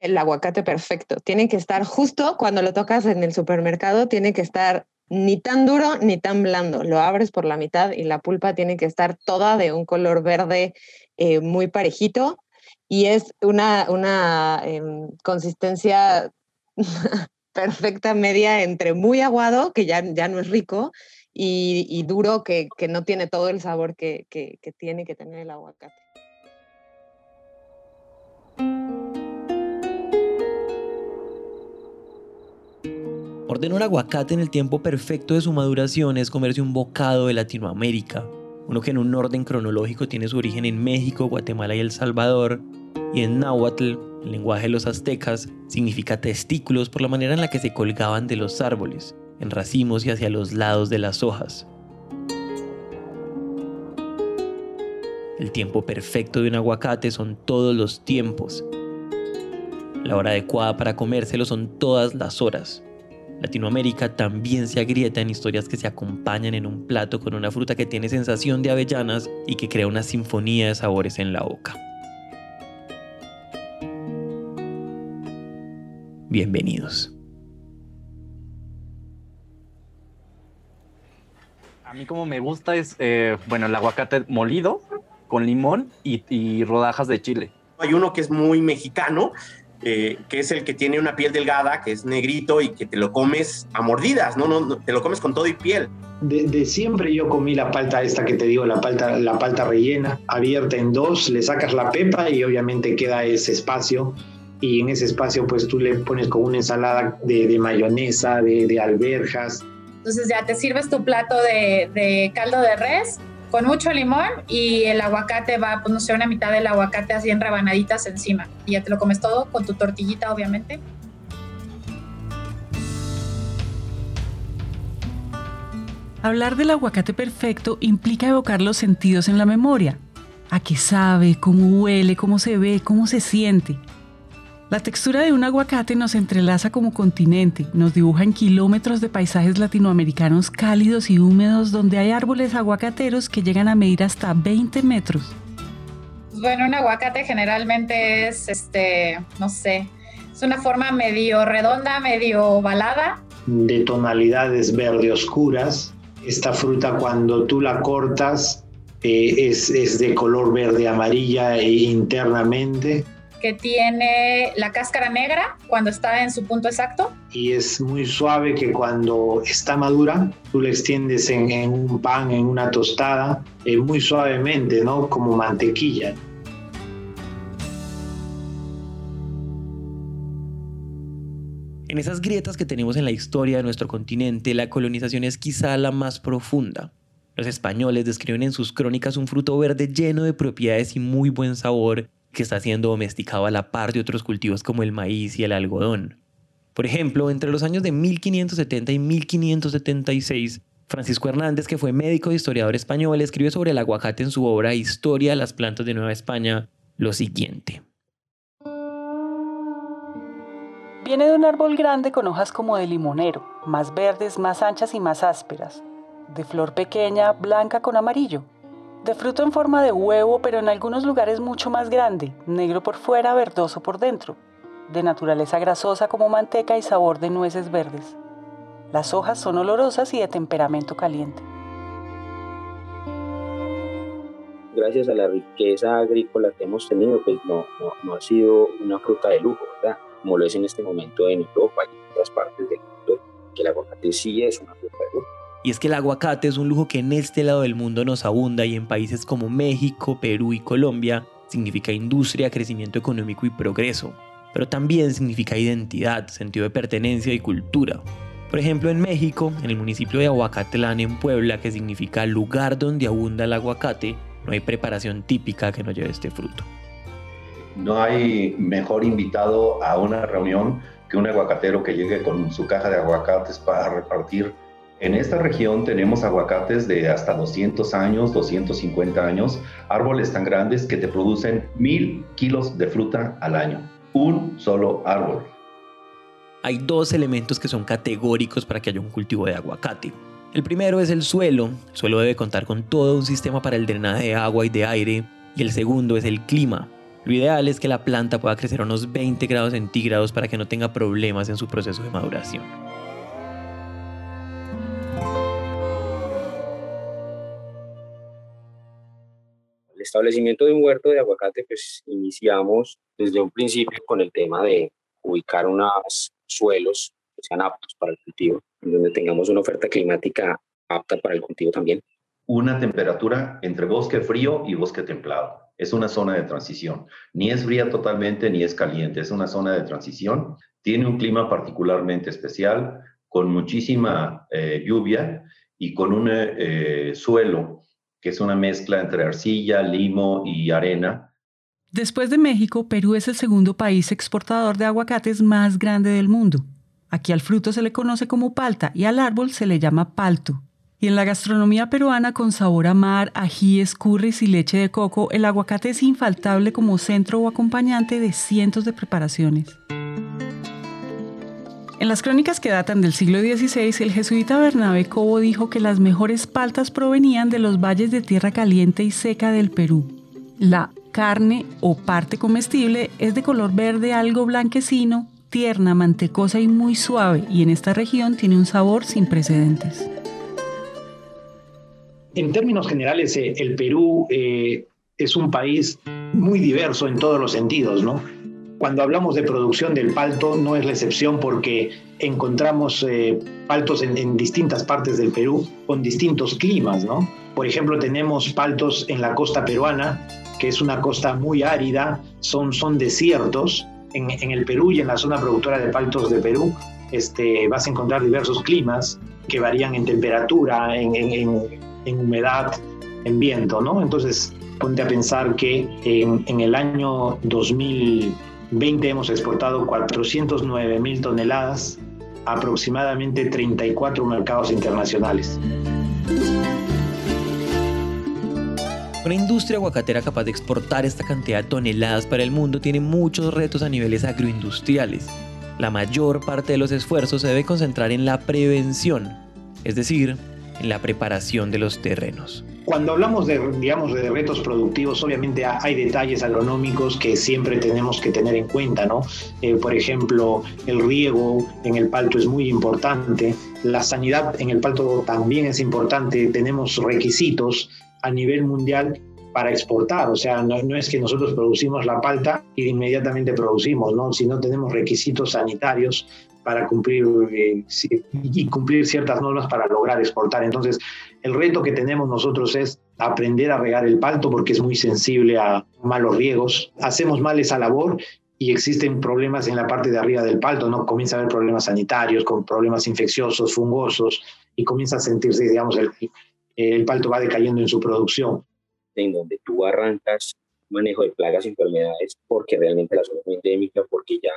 el aguacate perfecto. Tiene que estar justo cuando lo tocas en el supermercado, tiene que estar ni tan duro ni tan blando. Lo abres por la mitad y la pulpa tiene que estar toda de un color verde eh, muy parejito y es una, una em, consistencia perfecta media entre muy aguado, que ya, ya no es rico, y, duro, que, no tiene todo el sabor que, que tiene que tener el aguacate. Ordenar un aguacate en el tiempo perfecto de su maduración es comerse un bocado de Latinoamérica, uno que en un orden cronológico tiene su origen en México, Guatemala y El Salvador, y en náhuatl, el lenguaje de los aztecas, significa testículos por la manera en la que se colgaban de los árboles, en racimos y hacia los lados de las hojas. El tiempo perfecto de un aguacate son todos los tiempos. La hora adecuada para comérselo son todas las horas. Latinoamérica también se agrieta en historias que se acompañan en un plato con una fruta que tiene sensación de avellanas y que crea una sinfonía de sabores en la boca. Bienvenidos. A mí como me gusta es, eh, bueno, el aguacate molido con limón y, y rodajas de chile. Hay uno que es muy mexicano, eh, que es el que tiene una piel delgada, que es negrito y que te lo comes a mordidas, ¿no? no, te lo comes con todo y piel. De, siempre yo comí la palta esta que te digo, la palta, la palta rellena, abierta en dos, le sacas la pepa y obviamente queda ese espacio y en ese espacio pues tú le pones como una ensalada de, mayonesa, de, de, alberjas. Entonces ya te sirves tu plato de, de caldo de res con mucho limón y el aguacate va, pues no sé, una mitad del aguacate así en rabanaditas encima. Y ya te lo comes todo con tu tortillita, obviamente. Hablar del aguacate perfecto implica evocar los sentidos en la memoria. A qué sabe, cómo huele, cómo se ve, cómo se siente. La textura de un aguacate nos entrelaza como continente, nos dibuja en kilómetros de paisajes latinoamericanos cálidos y húmedos donde hay árboles aguacateros que llegan a medir hasta 20 metros. Bueno, un aguacate generalmente es, este, no sé, es una forma medio redonda, medio ovalada. De tonalidades verde oscuras. Esta fruta cuando tú la cortas eh, es, es de color verde amarilla e internamente que tiene la cáscara negra cuando está en su punto exacto. Y es muy suave que cuando está madura, tú le extiendes en, un pan, en una tostada, eh, muy suavemente, ¿no? Como mantequilla. En esas grietas que tenemos en la historia de nuestro continente, la colonización es quizá la más profunda. Los españoles describen en sus crónicas un fruto verde lleno de propiedades y muy buen sabor que está siendo domesticado a la par de otros cultivos como el maíz y el algodón. Por ejemplo, entre los años de 1570 y 1576, Francisco Hernández, que fue médico y historiador español, escribió sobre el aguacate en su obra Historia de las plantas de Nueva España lo siguiente. Viene de un árbol grande con hojas como de limonero, más verdes, más anchas y más ásperas, de flor pequeña, blanca con amarillo, de fruto en forma de huevo, pero en algunos lugares mucho más grande, negro por fuera, verdoso por dentro, de naturaleza grasosa como manteca y sabor de nueces verdes. Las hojas son olorosas y de temperamento caliente. Gracias a la riqueza agrícola que hemos tenido, pues no, no, ha sido una fruta de lujo, ¿verdad? Como lo es en este momento en Europa y en otras partes del mundo, que el aguacate sí es una fruta de lujo. Y es que el aguacate es un lujo que en este lado del mundo nos abunda y en países como México, Perú y Colombia significa industria, crecimiento económico y progreso. Pero también significa identidad, sentido de pertenencia y cultura. Por ejemplo, en México, en el municipio de Aguacatlán, en Puebla, que significa lugar donde abunda el aguacate, no hay preparación típica que no lleve este fruto. No hay mejor invitado a una reunión que un aguacatero que llegue con su caja de aguacates para repartir en esta región tenemos aguacates de hasta 200 años, 250 años, árboles tan grandes que te producen mil kilos de fruta al año. Un solo árbol. Hay dos elementos que son categóricos para que haya un cultivo de aguacate. El primero es el suelo. El suelo debe contar con todo un sistema para el drenaje de agua y de aire. Y el segundo es el clima. Lo ideal es que la planta pueda crecer a unos 20 grados centígrados para que no tenga problemas en su proceso de maduración. El establecimiento de un huerto de aguacate, pues iniciamos desde un principio con el tema de ubicar unos suelos que sean aptos para el cultivo, donde tengamos una oferta climática apta para el cultivo también. Una temperatura entre bosque frío y bosque templado. Es una zona de transición. Ni es fría totalmente ni es caliente. Es una zona de transición. Tiene un clima particularmente especial, con muchísima eh, lluvia y con un eh, suelo que es una mezcla entre arcilla, limo y arena. Después de México, Perú es el segundo país exportador de aguacates más grande del mundo. Aquí al fruto se le conoce como palta y al árbol se le llama palto. Y en la gastronomía peruana con sabor a mar, ajíes, curris y leche de coco, el aguacate es infaltable como centro o acompañante de cientos de preparaciones. En las crónicas que datan del siglo XVI, el jesuita Bernabé Cobo dijo que las mejores paltas provenían de los valles de tierra caliente y seca del Perú. La carne o parte comestible es de color verde algo blanquecino, tierna, mantecosa y muy suave, y en esta región tiene un sabor sin precedentes. En términos generales, eh, el Perú eh, es un país muy diverso en todos los sentidos, ¿no? Cuando hablamos de producción del palto no es la excepción porque encontramos eh, paltos en, distintas partes del Perú con distintos climas, ¿no? Por ejemplo, tenemos paltos en la costa peruana, que es una costa muy árida, son, son desiertos. En, el Perú y en la zona productora de paltos de Perú este, vas a encontrar diversos climas que varían en temperatura, en, en humedad, en viento, ¿no? Entonces, ponte a pensar que en, en el año 2000 20 hemos exportado 409 mil toneladas a aproximadamente 34 mercados internacionales. Una industria aguacatera capaz de exportar esta cantidad de toneladas para el mundo tiene muchos retos a niveles agroindustriales. La mayor parte de los esfuerzos se debe concentrar en la prevención, es decir, en la preparación de los terrenos. Cuando hablamos de, digamos, de retos productivos, obviamente hay detalles agronómicos que siempre tenemos que tener en cuenta, ¿no? Eh, por ejemplo, el riego en el palto es muy importante, la sanidad en el palto también es importante, tenemos requisitos a nivel mundial para exportar, o sea, no, no, es que nosotros producimos la palta y inmediatamente producimos, ¿no? sino tenemos requisitos sanitarios para cumplir eh, y cumplir ciertas normas para lograr exportar. Entonces, el reto que tenemos nosotros es aprender a regar el palto porque es muy sensible a malos riegos. Hacemos mal esa labor y existen problemas en la parte de arriba del palto, ¿no? Comienza a haber problemas sanitarios, con problemas infecciosos, fungosos, y comienza a sentirse, digamos, el, el palto va decayendo en su producción. En donde tú arrancas manejo de plagas y enfermedades porque realmente la zona es endémica, porque ya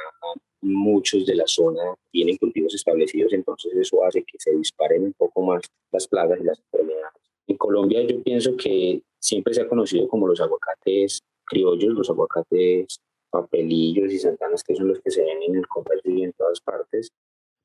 muchos de la zona tienen cultivos establecidos, entonces eso hace que se disparen un poco más las plagas y las enfermedades. En Colombia yo pienso que siempre se ha conocido como los aguacates criollos, los aguacates papelillos y santanas, que son los que se ven en el comercio y en todas partes.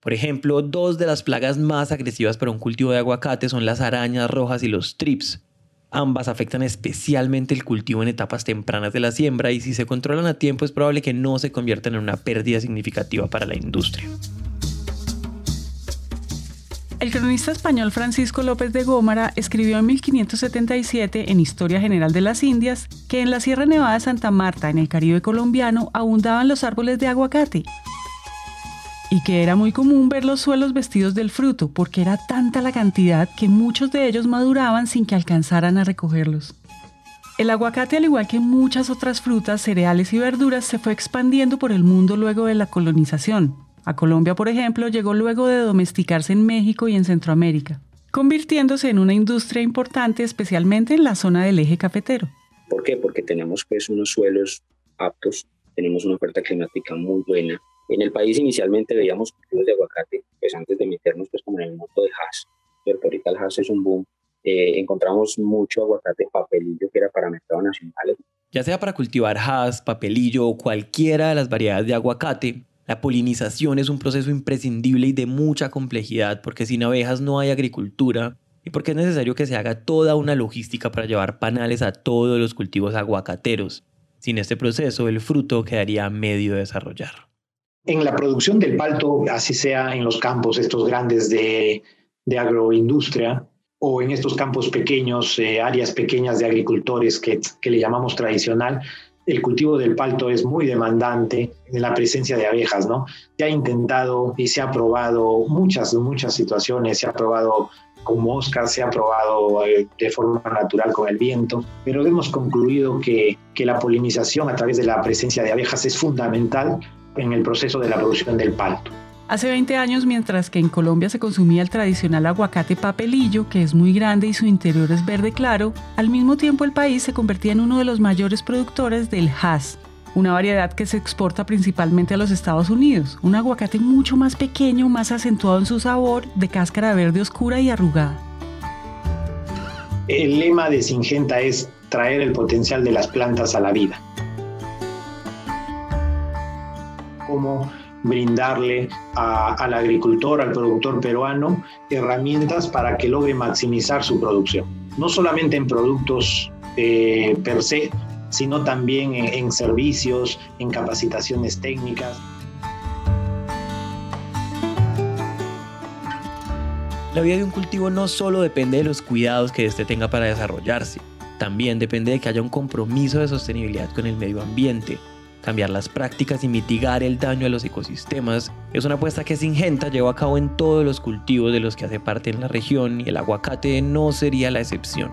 Por ejemplo, dos de las plagas más agresivas para un cultivo de aguacate son las arañas rojas y los trips. Ambas afectan especialmente el cultivo en etapas tempranas de la siembra y si se controlan a tiempo es probable que no se conviertan en una pérdida significativa para la industria. El cronista español Francisco López de Gómara escribió en 1577 en Historia General de las Indias que en la Sierra Nevada de Santa Marta, en el Caribe colombiano, abundaban los árboles de aguacate y que era muy común ver los suelos vestidos del fruto porque era tanta la cantidad que muchos de ellos maduraban sin que alcanzaran a recogerlos. El aguacate, al igual que muchas otras frutas, cereales y verduras, se fue expandiendo por el mundo luego de la colonización. A Colombia, por ejemplo, llegó luego de domesticarse en México y en Centroamérica, convirtiéndose en una industria importante especialmente en la zona del eje cafetero. ¿Por qué? Porque tenemos pues unos suelos aptos, tenemos una oferta climática muy buena, en el país inicialmente veíamos cultivos de aguacate, pues antes de meternos pues como en el mundo de hash, pero ahorita el hash es un boom. Eh, encontramos mucho aguacate papelillo que era para mercados nacionales. Ya sea para cultivar hash, papelillo o cualquiera de las variedades de aguacate, la polinización es un proceso imprescindible y de mucha complejidad porque sin abejas no hay agricultura y porque es necesario que se haga toda una logística para llevar panales a todos los cultivos aguacateros. Sin este proceso, el fruto quedaría medio desarrollar. En la producción del palto, así sea en los campos estos grandes de, agroindustria o en estos campos pequeños, eh, áreas pequeñas de agricultores que, que le llamamos tradicional, el cultivo del palto es muy demandante en la presencia de abejas, ¿no? Se ha intentado y se ha probado muchas, muchas situaciones, se ha probado con moscas, se ha probado eh, de forma natural con el viento, pero hemos concluido que, que la polinización a través de la presencia de abejas es fundamental en el proceso de la producción del palto. Hace 20 años, mientras que en Colombia se consumía el tradicional aguacate papelillo, que es muy grande y su interior es verde claro, al mismo tiempo el país se convertía en uno de los mayores productores del Hass, una variedad que se exporta principalmente a los Estados Unidos, un aguacate mucho más pequeño, más acentuado en su sabor, de cáscara verde oscura y arrugada. El lema de Singenta es traer el potencial de las plantas a la vida. Como brindarle al agricultor, al productor peruano, herramientas para que logre maximizar su producción. No solamente en productos eh, per se, sino también en, servicios, en capacitaciones técnicas. La vida de un cultivo no solo depende de los cuidados que éste tenga para desarrollarse, también depende de que haya un compromiso de sostenibilidad con el medio ambiente, cambiar las prácticas y mitigar el daño a los ecosistemas es una apuesta que Singenta lleva a cabo en todos los cultivos de los que hace parte en la región y el aguacate no sería la excepción.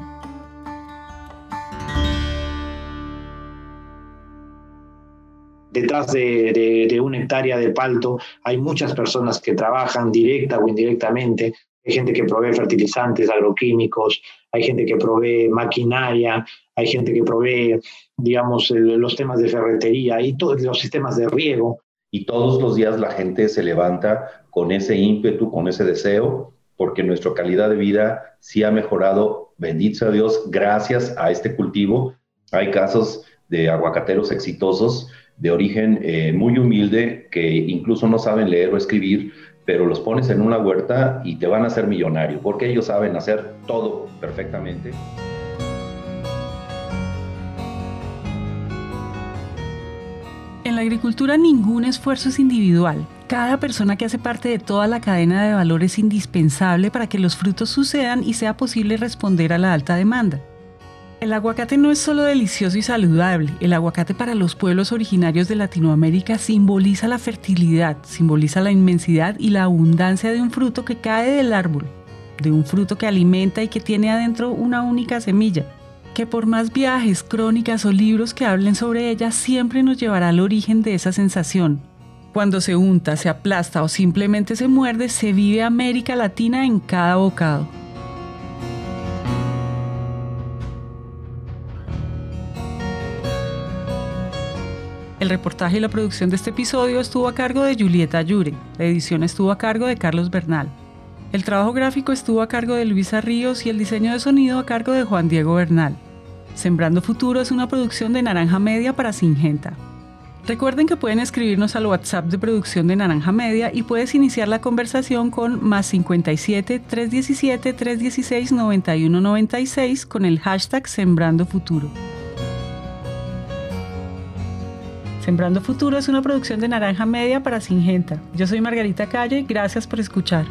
Detrás de, de, una hectárea de palto hay muchas personas que trabajan directa o indirectamente. Hay gente que provee fertilizantes, agroquímicos, hay gente que provee maquinaria, hay gente que provee, digamos, los temas de ferretería y todos los sistemas de riego. Y todos los días la gente se levanta con ese ímpetu, con ese deseo, porque nuestra calidad de vida sí ha mejorado, bendito sea Dios, gracias a este cultivo. Hay casos de aguacateros exitosos de origen eh, muy humilde que incluso no saben leer o escribir, pero los pones en una huerta y te van a hacer millonario, porque ellos saben hacer todo perfectamente. En la agricultura ningún esfuerzo es individual. Cada persona que hace parte de toda la cadena de valor es indispensable para que los frutos sucedan y sea posible responder a la alta demanda. El aguacate no es solo delicioso y saludable, el aguacate para los pueblos originarios de Latinoamérica simboliza la fertilidad, simboliza la inmensidad y la abundancia de un fruto que cae del árbol, de un fruto que alimenta y que tiene adentro una única semilla que por más viajes, crónicas o libros que hablen sobre ella, siempre nos llevará al origen de esa sensación. Cuando se unta, se aplasta o simplemente se muerde, se vive América Latina en cada bocado. El reportaje y la producción de este episodio estuvo a cargo de Julieta Ayure, la edición estuvo a cargo de Carlos Bernal. El trabajo gráfico estuvo a cargo de Luisa Ríos y el diseño de sonido a cargo de Juan Diego Bernal. Sembrando Futuro es una producción de Naranja Media para Singenta. Recuerden que pueden escribirnos al WhatsApp de producción de Naranja Media y puedes iniciar la conversación con más 57 317 316 9196 con el hashtag Sembrando Futuro. Sembrando Futuro es una producción de Naranja Media para Singenta. Yo soy Margarita Calle, gracias por escuchar.